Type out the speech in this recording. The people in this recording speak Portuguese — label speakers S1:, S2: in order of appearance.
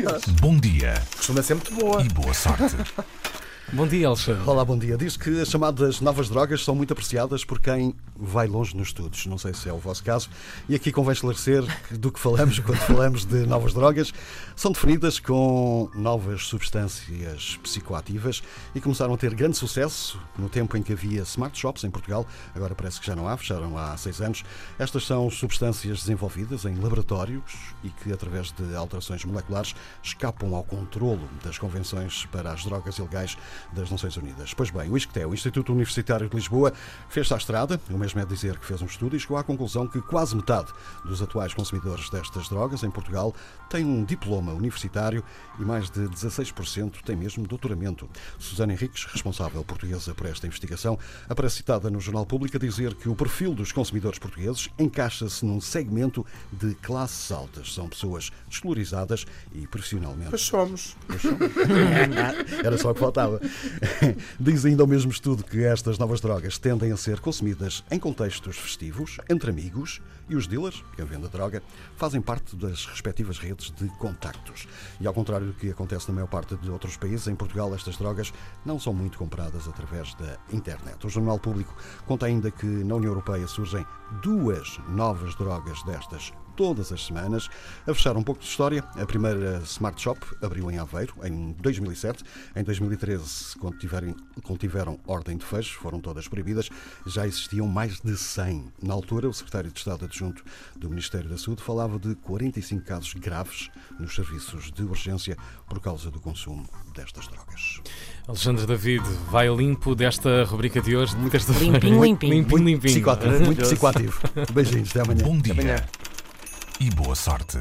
S1: dias.
S2: Bom dia
S1: Costuma ser muito boa.
S2: e boa sorte.
S3: Bom dia, Alexandre.
S4: Olá, bom dia. Diz que as chamadas novas drogas são muito apreciadas por quem vai longe nos estudos. Não sei se é o vosso caso. E aqui convém esclarecer do que falamos quando falamos de novas drogas. São definidas com novas substâncias psicoativas e começaram a ter grande sucesso no tempo em que havia smart shops em Portugal. Agora parece que já não há, fecharam há seis anos. Estas são substâncias desenvolvidas em laboratórios e que, através de alterações moleculares, escapam ao controlo das convenções para as drogas ilegais das Nações Unidas. Pois bem, o ISCTE, o Instituto Universitário de Lisboa, fez-se à estrada, o mesmo é dizer que fez um estudo e chegou à conclusão que quase metade dos atuais consumidores destas drogas em Portugal têm um diploma universitário e mais de 16% têm mesmo doutoramento. Susana Henriques, responsável portuguesa por esta investigação, aparece citada no Jornal Público a dizer que o perfil dos consumidores portugueses encaixa-se num segmento de classes altas. São pessoas desvalorizadas e profissionalmente
S1: Pois somos.
S4: era só o que faltava. Diz ainda o mesmo estudo que estas novas drogas tendem a ser consumidas em contextos festivos, entre amigos, e os dealers, quem vende a droga, fazem parte das respectivas redes de contactos. E ao contrário do que acontece na maior parte de outros países, em Portugal estas drogas não são muito compradas através da internet. O Jornal Público conta ainda que na União Europeia surgem duas novas drogas destas todas as semanas. A fechar um pouco de história, a primeira Smart Shop abriu em Aveiro em 2007. Em 2013, quando tiverem, quando tiveram ordem de fecho, foram todas proibidas. Já existiam mais de 100. Na altura, o secretário de Estado adjunto do Ministério da Saúde falava de 45 casos graves nos serviços de urgência por causa do consumo destas drogas.
S3: Alexandre David vai limpo desta rubrica de hoje. Muitas
S5: Limpinho, limpinho.
S3: Limpinho, limpinho.
S4: Psicoativo, muito psicoativo. Beijinhos, até amanhã.
S2: Bom dia
S1: Amanhã.
S2: E boa sorte.